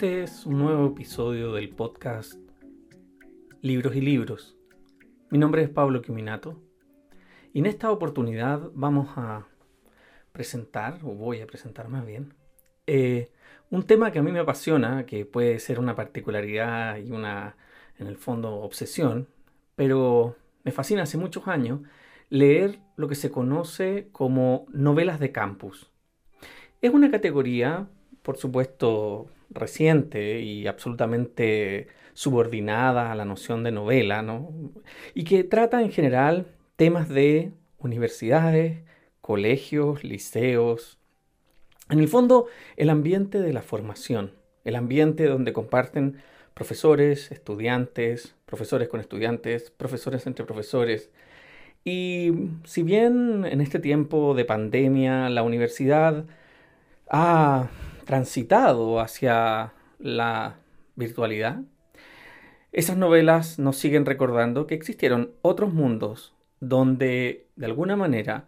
Este es un nuevo episodio del podcast Libros y Libros. Mi nombre es Pablo Quiminato y en esta oportunidad vamos a presentar, o voy a presentar más bien, eh, un tema que a mí me apasiona, que puede ser una particularidad y una, en el fondo, obsesión, pero me fascina hace muchos años leer lo que se conoce como novelas de campus. Es una categoría por supuesto, reciente y absolutamente subordinada a la noción de novela, ¿no? Y que trata en general temas de universidades, colegios, liceos. En el fondo, el ambiente de la formación, el ambiente donde comparten profesores, estudiantes, profesores con estudiantes, profesores entre profesores. Y si bien en este tiempo de pandemia la universidad ha transitado hacia la virtualidad, esas novelas nos siguen recordando que existieron otros mundos donde de alguna manera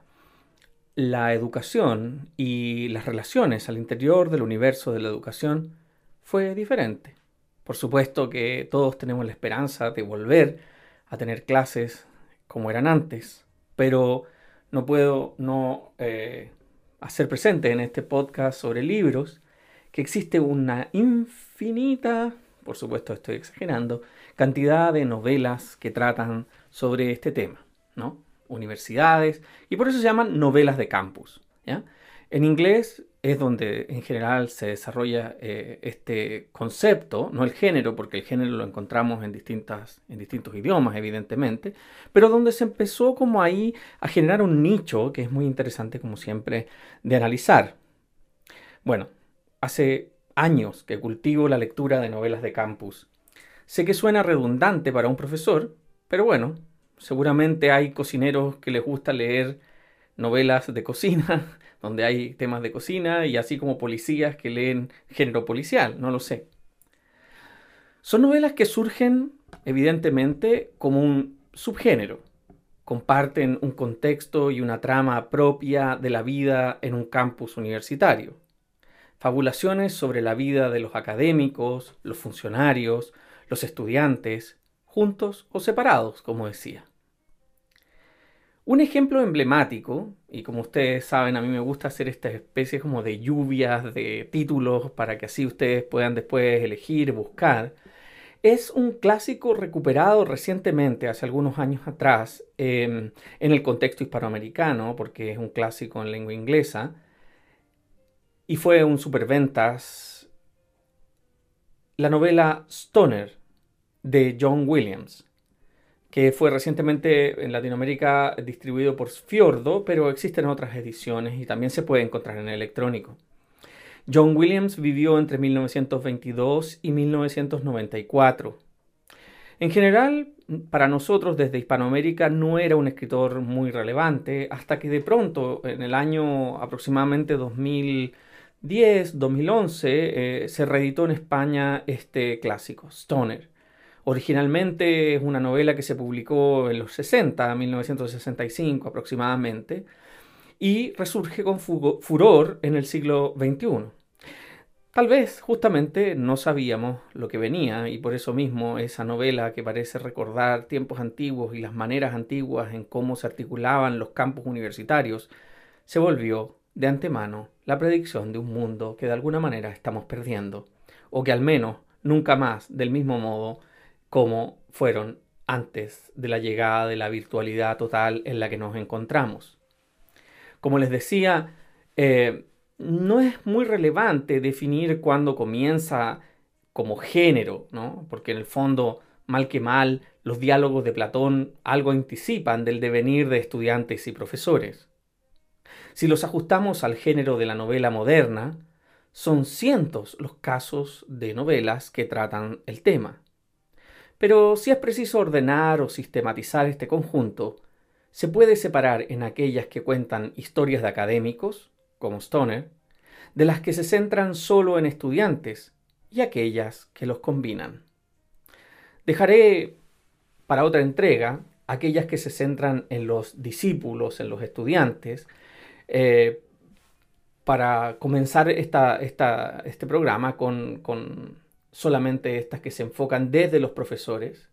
la educación y las relaciones al interior del universo de la educación fue diferente. Por supuesto que todos tenemos la esperanza de volver a tener clases como eran antes, pero no puedo no eh, hacer presente en este podcast sobre libros que existe una infinita, por supuesto estoy exagerando, cantidad de novelas que tratan sobre este tema, ¿no? Universidades, y por eso se llaman novelas de campus, ¿ya? En inglés es donde en general se desarrolla eh, este concepto, no el género, porque el género lo encontramos en, distintas, en distintos idiomas, evidentemente, pero donde se empezó como ahí a generar un nicho que es muy interesante, como siempre, de analizar. Bueno, Hace años que cultivo la lectura de novelas de campus. Sé que suena redundante para un profesor, pero bueno, seguramente hay cocineros que les gusta leer novelas de cocina, donde hay temas de cocina, y así como policías que leen género policial, no lo sé. Son novelas que surgen, evidentemente, como un subgénero. Comparten un contexto y una trama propia de la vida en un campus universitario fabulaciones sobre la vida de los académicos, los funcionarios, los estudiantes, juntos o separados, como decía. Un ejemplo emblemático, y como ustedes saben, a mí me gusta hacer esta especie como de lluvias de títulos para que así ustedes puedan después elegir, buscar, es un clásico recuperado recientemente, hace algunos años atrás, em, en el contexto hispanoamericano, porque es un clásico en lengua inglesa, y fue un superventas la novela Stoner de John Williams, que fue recientemente en Latinoamérica distribuido por Fiordo, pero existen otras ediciones y también se puede encontrar en electrónico. John Williams vivió entre 1922 y 1994. En general, para nosotros desde Hispanoamérica no era un escritor muy relevante hasta que de pronto, en el año aproximadamente 2000, 2010, 2011, eh, se reeditó en España este clásico, Stoner. Originalmente es una novela que se publicó en los 60, 1965 aproximadamente, y resurge con furor en el siglo XXI. Tal vez justamente no sabíamos lo que venía y por eso mismo esa novela que parece recordar tiempos antiguos y las maneras antiguas en cómo se articulaban los campos universitarios se volvió de antemano la predicción de un mundo que de alguna manera estamos perdiendo, o que al menos nunca más del mismo modo como fueron antes de la llegada de la virtualidad total en la que nos encontramos. Como les decía, eh, no es muy relevante definir cuándo comienza como género, ¿no? porque en el fondo, mal que mal, los diálogos de Platón algo anticipan del devenir de estudiantes y profesores. Si los ajustamos al género de la novela moderna, son cientos los casos de novelas que tratan el tema. Pero si es preciso ordenar o sistematizar este conjunto, se puede separar en aquellas que cuentan historias de académicos, como Stoner, de las que se centran solo en estudiantes y aquellas que los combinan. Dejaré para otra entrega aquellas que se centran en los discípulos, en los estudiantes, eh, para comenzar este programa con, con solamente estas que se enfocan desde los profesores,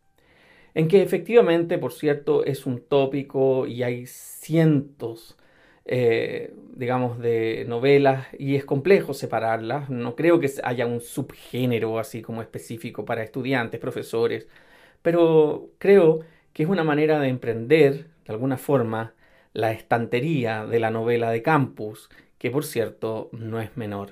en que efectivamente, por cierto, es un tópico y hay cientos, eh, digamos, de novelas y es complejo separarlas. No creo que haya un subgénero así como específico para estudiantes, profesores, pero creo que es una manera de emprender, de alguna forma, la estantería de la novela de campus, que por cierto no es menor.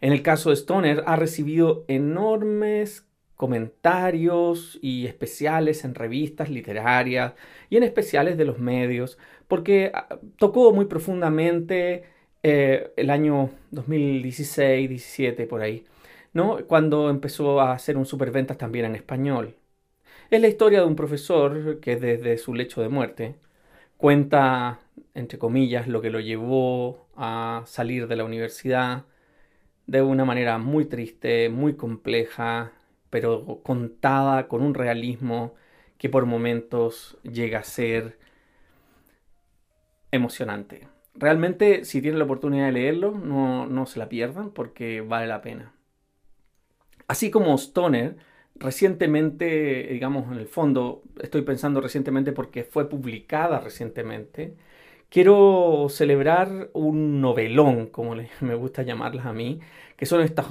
En el caso de Stoner ha recibido enormes comentarios y especiales en revistas literarias y en especiales de los medios, porque ah, tocó muy profundamente eh, el año 2016-17 por ahí, ¿no? cuando empezó a hacer un superventas también en español. Es la historia de un profesor que desde su lecho de muerte cuenta, entre comillas, lo que lo llevó a salir de la universidad de una manera muy triste, muy compleja, pero contada con un realismo que por momentos llega a ser emocionante. Realmente, si tienen la oportunidad de leerlo, no, no se la pierdan porque vale la pena. Así como Stoner, recientemente, digamos, en el fondo, estoy pensando recientemente porque fue publicada recientemente, quiero celebrar un novelón, como me gusta llamarlas a mí, que son estos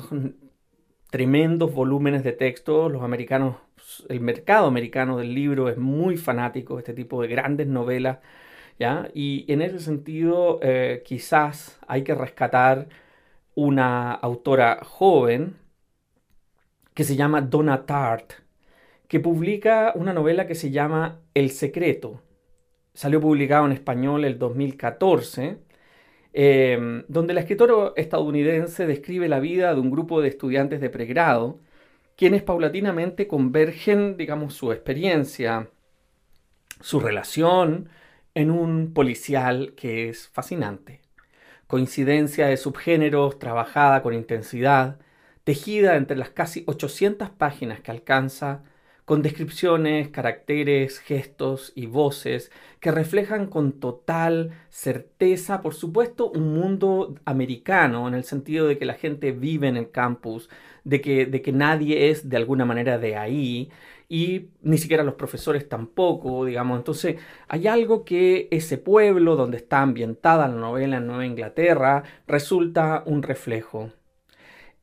tremendos volúmenes de texto. Los americanos, el mercado americano del libro es muy fanático de este tipo de grandes novelas, ¿ya? Y en ese sentido, eh, quizás hay que rescatar una autora joven que se llama Donna Tart, que publica una novela que se llama El Secreto. Salió publicado en español el 2014 Em, donde la escritora estadounidense describe la vida de un grupo de estudiantes de pregrado, quienes paulatinamente convergen, digamos, su experiencia, su relación en un policial que es fascinante. Coincidencia de subgéneros trabajada con intensidad, tejida entre las casi 800 páginas que alcanza con descripciones, caracteres, gestos y voces que reflejan con total certeza, por supuesto, un mundo americano, en el sentido de que la gente vive en el campus, de que, de que nadie es de alguna manera de ahí, y ni siquiera los profesores tampoco, digamos. Entonces, hay algo que ese pueblo donde está ambientada la novela en Nueva Inglaterra resulta un reflejo.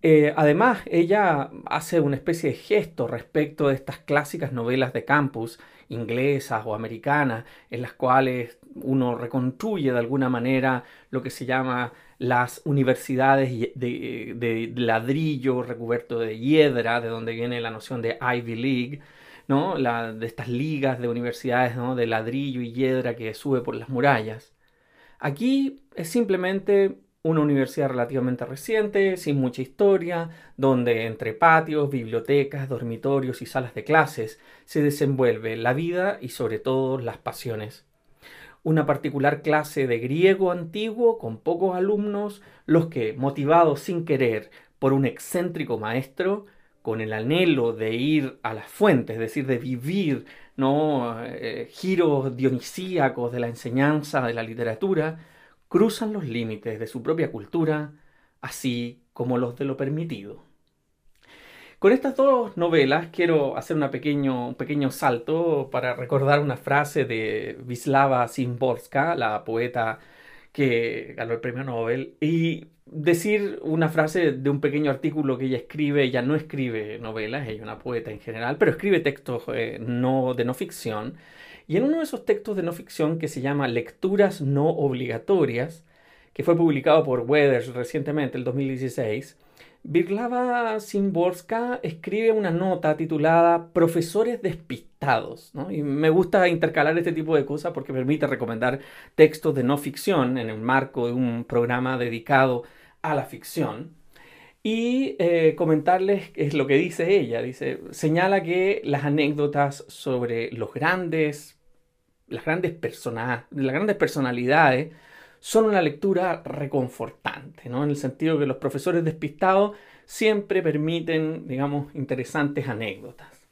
Eh, además, ella hace una especie de gesto respecto de estas clásicas novelas de campus inglesas o americanas, en las cuales uno reconstruye de alguna manera lo que se llama las universidades de, ladrillo recubierto de hiedra, de donde viene la noción de Ivy League, ¿no? de estas ligas de universidades de ladrillo y hiedra que sube por las murallas. Aquí es simplemente una universidad relativamente reciente, sin mucha historia, donde entre patios, bibliotecas, dormitorios y salas de clases se desenvuelve la vida y sobre todo las pasiones. Una particular clase de griego antiguo con pocos alumnos, los que, motivados sin querer por un excéntrico maestro, con el anhelo de ir a las fuentes, es decir, de vivir ¿no? Eh, giros dionisíacos de la enseñanza, de la literatura, cruzan los límites de su propia cultura, así como los de lo permitido. Con estas dos novelas quiero hacer pequeño, un pequeño salto para recordar una frase de Wisława Szymborska, la poeta que ganó el premio Nobel, y decir una frase de un pequeño artículo que ella escribe. Ella no escribe novelas, ella es una poeta en general, pero escribe textos eh, no, de no ficción y en uno de esos textos de no ficción que se llama Lecturas no obligatorias, que fue publicado por Weathers recientemente, el 2016, Virlava Simborska escribe una nota titulada Profesores despistados. Y me gusta intercalar este tipo de cosas porque permite recomendar textos de no ficción en el marco de un programa dedicado a la ficción. Y eh, comentarles es lo que dice ella. Dice, señala que las anécdotas sobre los grandes las grandes las grandes personalidades son una lectura reconfortante, ¿no? En el sentido que los profesores despistados siempre permiten, digamos, interesantes anécdotas.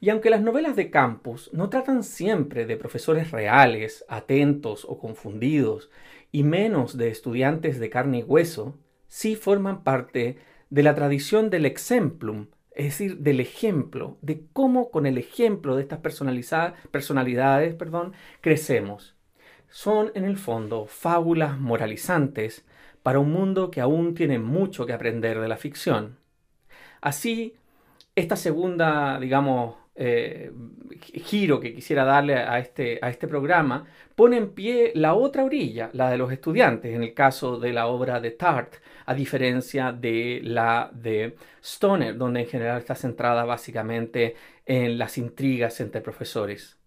Y aunque las novelas de campus no tratan siempre de profesores reales, atentos o confundidos, y menos de estudiantes de carne y hueso, sí forman parte de la tradición del exemplum, es decir, del ejemplo, de cómo con el ejemplo de estas personalidades perdón, crecemos. Son en el fondo fábulas moralizantes para un mundo que aún tiene mucho que aprender de la ficción. Así, esta segunda, digamos, eh, giro que quisiera darle a este, a este programa, pone en pie la otra orilla, la de los estudiantes, en el caso de la obra de Tart, a diferencia de la de Stoner, donde en general está centrada básicamente en las intrigas entre profesores.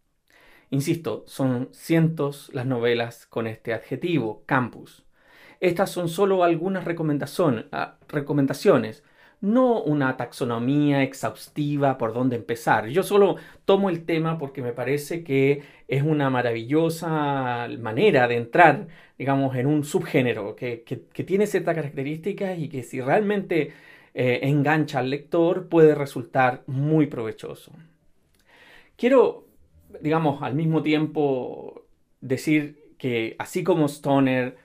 Insisto, son cientos las novelas con este adjetivo, campus. Estas son solo algunas ah, recomendaciones no una taxonomía exhaustiva por dónde empezar. Yo solo tomo el tema porque me parece que es una maravillosa manera de entrar, digamos, en un subgénero que, tiene ciertas características y que si realmente eh, engancha al lector puede resultar muy provechoso. Quiero, digamos, al mismo tiempo decir que así como Stoner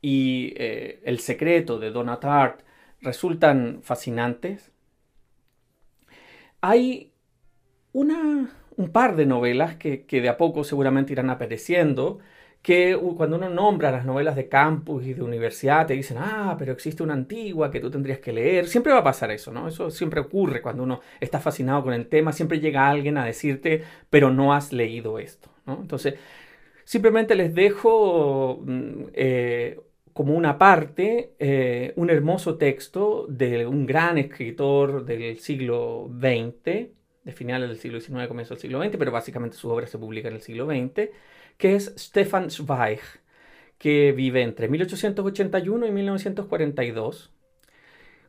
y eh, El secreto de Donna Tartt resultan fascinantes. Hay una, un par de novelas que, de a poco seguramente irán apareciendo, que cuando uno nombra las novelas de campus y de universidad te dicen, ah, pero existe una antigua que tú tendrías que leer. Siempre va a pasar eso, ¿no? Eso siempre ocurre cuando uno está fascinado con el tema, siempre llega alguien a decirte, pero no has leído esto, ¿no? Entonces, simplemente les dejo mm, eh, como una parte eh, un hermoso texto de un gran escritor del siglo XX, de finales del siglo XIX, comienzo del siglo XX, pero básicamente su obra se publica en el siglo XX, que es Stefan Zweig, que vive entre 1881 y 1942,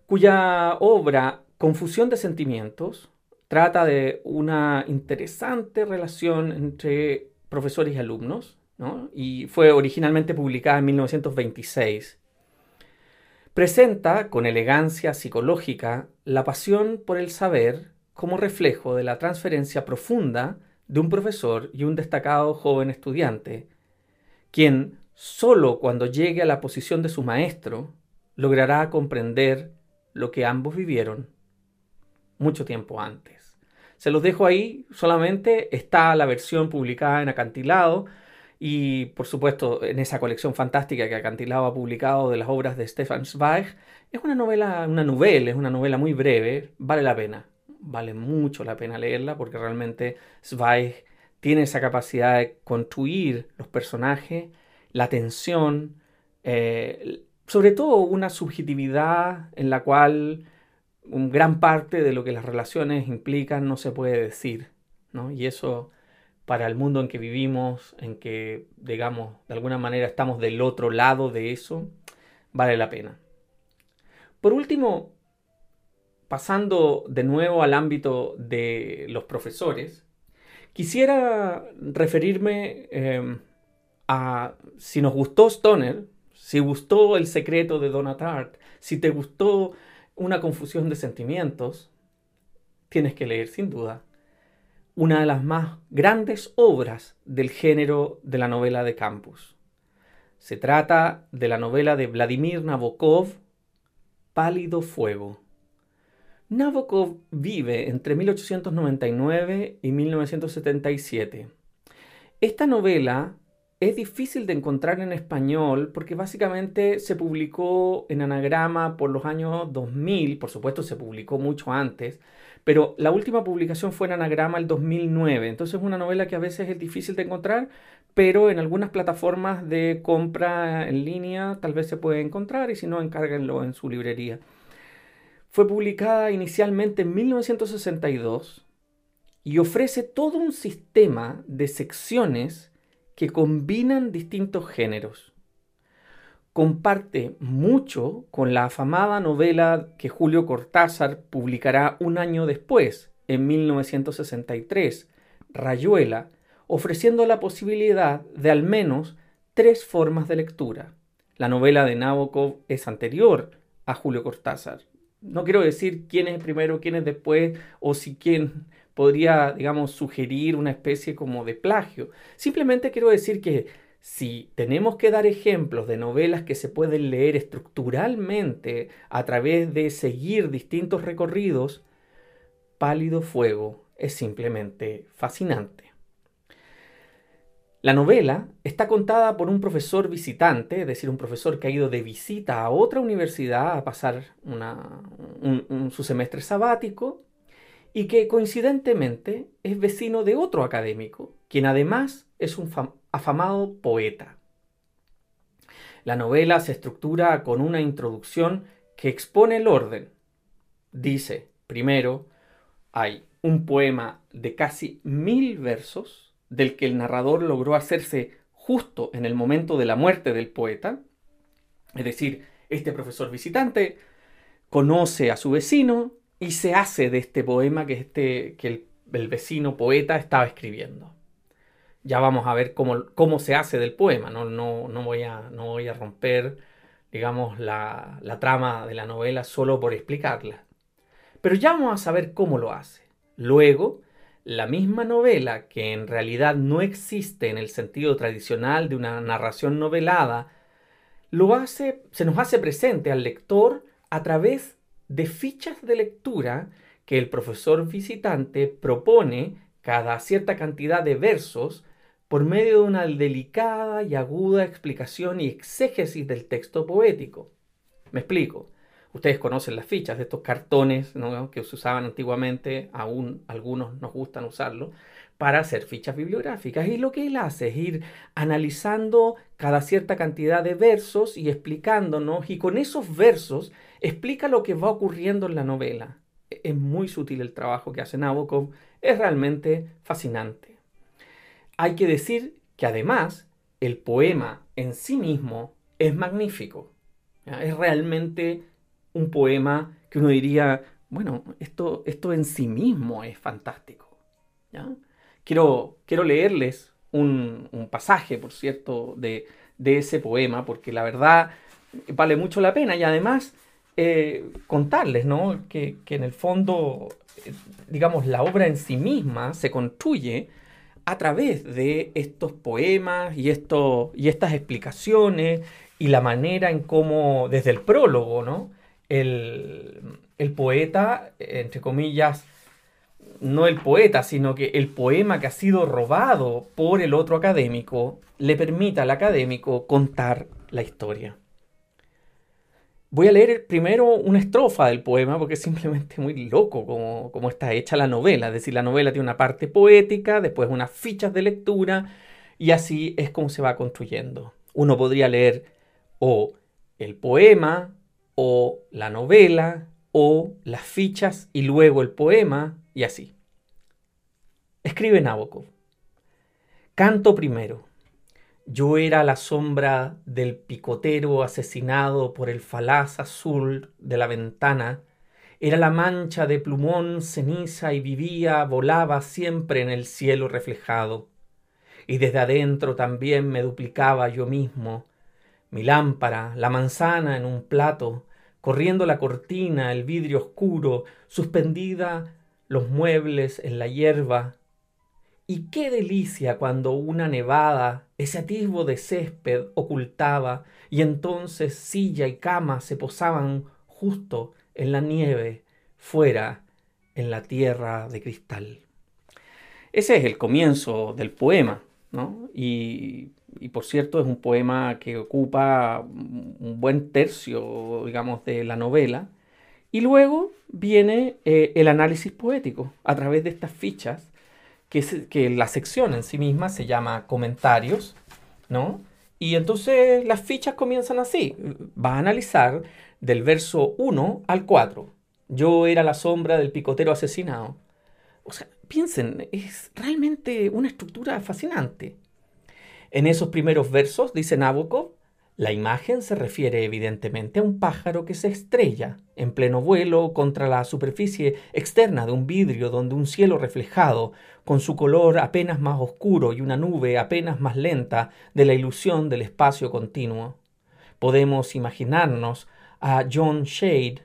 cuya obra Confusión de Sentimientos trata de una interesante relación entre profesores y alumnos, y fue originalmente publicada en 1926. Presenta con elegancia psicológica la pasión por el saber como reflejo de la transferencia profunda de un profesor y un destacado joven estudiante, quien solo cuando llegue a la posición de su maestro logrará comprender lo que ambos vivieron mucho tiempo antes. Se los dejo ahí, solamente está la versión publicada en acantilado, y por supuesto, en esa colección fantástica que Acantilado ha publicado de las obras de Stefan Zweig, es una novela, una novela, es una novela muy breve, vale la pena, vale mucho la pena leerla porque realmente Zweig tiene esa capacidad de construir los personajes, la tensión, eh, sobre todo una subjetividad en la cual gran parte de lo que las relaciones implican no se puede decir, ¿no? Y eso para el mundo en que vivimos, en que, digamos, de alguna manera estamos del otro lado de eso, vale la pena. Por último, pasando de nuevo al ámbito de los profesores, quisiera referirme em, a si nos gustó Stoner, si gustó El secreto de Donatart, si te gustó Una confusión de sentimientos, tienes que leer sin duda una de las más grandes obras del género de la novela de campus. Se trata de la novela de Vladimir Nabokov, Pálido Fuego. Nabokov vive entre 1899 y 1977. Esta novela es difícil de encontrar en español porque básicamente se publicó en anagrama por los años 2000, por supuesto se publicó mucho antes, pero la última publicación fue en anagrama el 2009, entonces es una novela que a veces es difícil de encontrar, pero en algunas plataformas de compra en línea tal vez se puede encontrar y si no, encárguenlo en su librería. Fue publicada inicialmente en 1962 y ofrece todo un sistema de secciones que combinan distintos géneros comparte mucho con la afamada novela que Julio Cortázar publicará un año después, en 1963, Rayuela, ofreciendo la posibilidad de al menos tres formas de lectura. La novela de Nabokov es anterior a Julio Cortázar. No quiero decir quién es primero, quién es después, o si quién podría, digamos, sugerir una especie como de plagio. Simplemente quiero decir que si tenemos que dar ejemplos de novelas que se pueden leer estructuralmente a través de seguir distintos recorridos, Pálido Fuego es simplemente fascinante. La novela está contada por un profesor visitante, es decir, un profesor que ha ido de visita a otra universidad a pasar su semestre sabático y que coincidentemente es vecino de otro académico, quien además es un afamado poeta. La novela se estructura con una introducción que expone el orden. Dice, primero, hay un poema de casi mil versos, del que el narrador logró hacerse justo en el momento de la muerte del poeta. Es decir, este profesor visitante conoce a su vecino y se hace de este poema que, este, que el, el vecino poeta estaba escribiendo ya vamos a ver cómo, cómo se hace del poema, no, no, no, voy, a, no voy a romper, digamos, la, la trama de la novela solo por explicarla. Pero ya vamos a saber cómo lo hace. Luego, la misma novela, que en realidad no existe en el sentido tradicional de una narración novelada, lo hace, se nos hace presente al lector a través de fichas de lectura que el profesor visitante propone cada cierta cantidad de versos por medio de una delicada y aguda explicación y exégesis del texto poético. Me explico. Ustedes conocen las fichas de estos cartones que se usaban antiguamente, aún algunos nos gustan usarlo, para hacer fichas bibliográficas. Y lo que él hace es ir analizando cada cierta cantidad de versos y explicándonos, y con esos versos explica lo que va ocurriendo en la novela. Es muy sutil el trabajo que hace Nabokov, es realmente fascinante. Hay que decir que además el poema en sí mismo es magnífico. Es realmente un poema que uno diría, bueno, esto, esto en sí mismo es fantástico. Quiero, quiero leerles un, pasaje, por cierto, de, ese poema, porque la verdad vale mucho la pena y además eh, contarles ¿no? que, que en el fondo, eh, digamos, la obra en sí misma se construye a través de estos poemas y, y estas explicaciones y la manera en cómo, desde el prólogo, ¿no? el, el poeta, entre comillas, no el poeta, sino que el poema que ha sido robado por el otro académico, le permite al académico contar la historia. Voy a leer primero una estrofa del poema porque es simplemente muy loco como, está hecha la novela. Es decir, la novela tiene una parte poética, después unas fichas de lectura y así es como se va construyendo. Uno podría leer o el poema o la novela o las fichas y luego el poema y así. Escribe Nabokov. Canto primero. Yo era la sombra del picotero asesinado por el falaz azul de la ventana, era la mancha de plumón ceniza y vivía, volaba siempre en el cielo reflejado. Y desde adentro también me duplicaba yo mismo, mi lámpara, la manzana en un plato, corriendo la cortina, el vidrio oscuro, suspendida los muebles en la hierba, y qué delicia cuando una nevada ese atisbo de césped ocultaba y entonces silla y cama se posaban justo en la nieve, fuera, en la tierra de cristal. Ese es el comienzo del poema, ¿no? Y, por cierto es un poema que ocupa un buen tercio, digamos, de la novela. Y luego viene eh, el análisis poético a través de estas fichas que, la sección en sí misma se llama comentarios, ¿no? Y entonces las fichas comienzan así. Va a analizar del verso 1 al 4. Yo era la sombra del picotero asesinado. O sea, piensen, es realmente una estructura fascinante. En esos primeros versos, dice Nabokov, la imagen se refiere evidentemente a un pájaro que se estrella en pleno vuelo contra la superficie externa de un vidrio donde un cielo reflejado, con su color apenas más oscuro y una nube apenas más lenta de la ilusión del espacio continuo. Podemos imaginarnos a John Shade,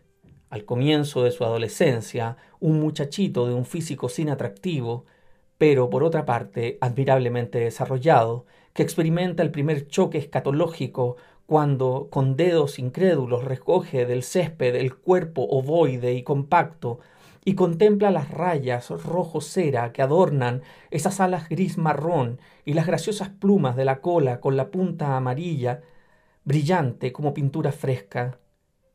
al comienzo de su adolescencia, un muchachito de un físico sin atractivo, pero por otra parte admirablemente desarrollado, que experimenta el primer choque escatológico cuando con dedos incrédulos recoge del césped el cuerpo ovoide y compacto y contempla las rayas rojo cera que adornan esas alas gris marrón y las graciosas plumas de la cola con la punta amarilla, brillante como pintura fresca.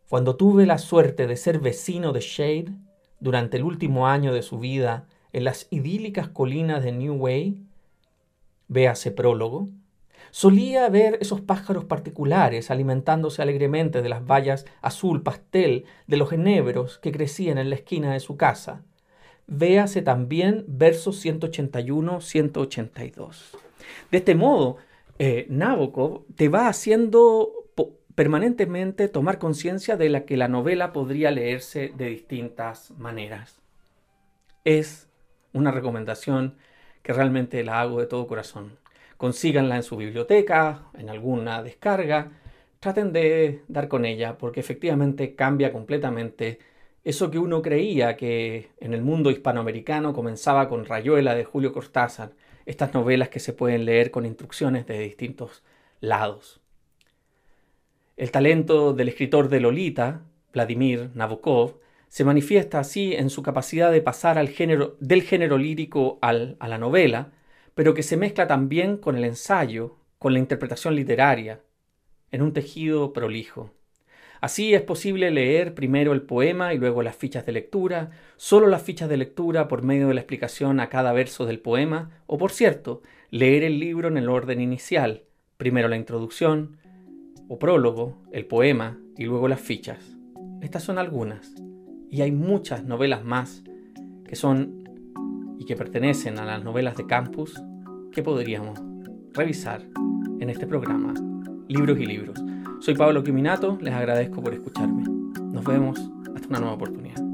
Cuando tuve la suerte de ser vecino de Shade durante el último año de su vida en las idílicas colinas de New Way, véase prólogo, Solía ver esos pájaros particulares alimentándose alegremente de las bayas azul pastel de los enebros que crecían en la esquina de su casa. Véase también versos 181-182. De este modo, eh, Nabokov te va haciendo permanentemente tomar conciencia de la que la novela podría leerse de distintas maneras. Es una recomendación que realmente la hago de todo corazón consíganla en su biblioteca, en alguna descarga, traten de dar con ella porque efectivamente cambia completamente eso que uno creía que en el mundo hispanoamericano comenzaba con Rayuela de Julio Cortázar, estas novelas que se pueden leer con instrucciones de distintos lados. El talento del escritor de Lolita, Vladimir Nabokov, se manifiesta así en su capacidad de pasar del género lírico a la novela, pero que se mezcla también con el ensayo, con la interpretación literaria, en un tejido prolijo. Así es posible leer primero el poema y luego las fichas de lectura, solo las fichas de lectura por medio de la explicación a cada verso del poema, o por cierto, leer el libro en el orden inicial, primero la introducción o prólogo, el poema y luego las fichas. Estas son algunas, y hay muchas novelas más que son y que pertenecen a las novelas de campus que podríamos revisar en este programa Libros y Libros. Soy Pablo Quiminato, les agradezco por escucharme. Nos vemos hasta una nueva oportunidad.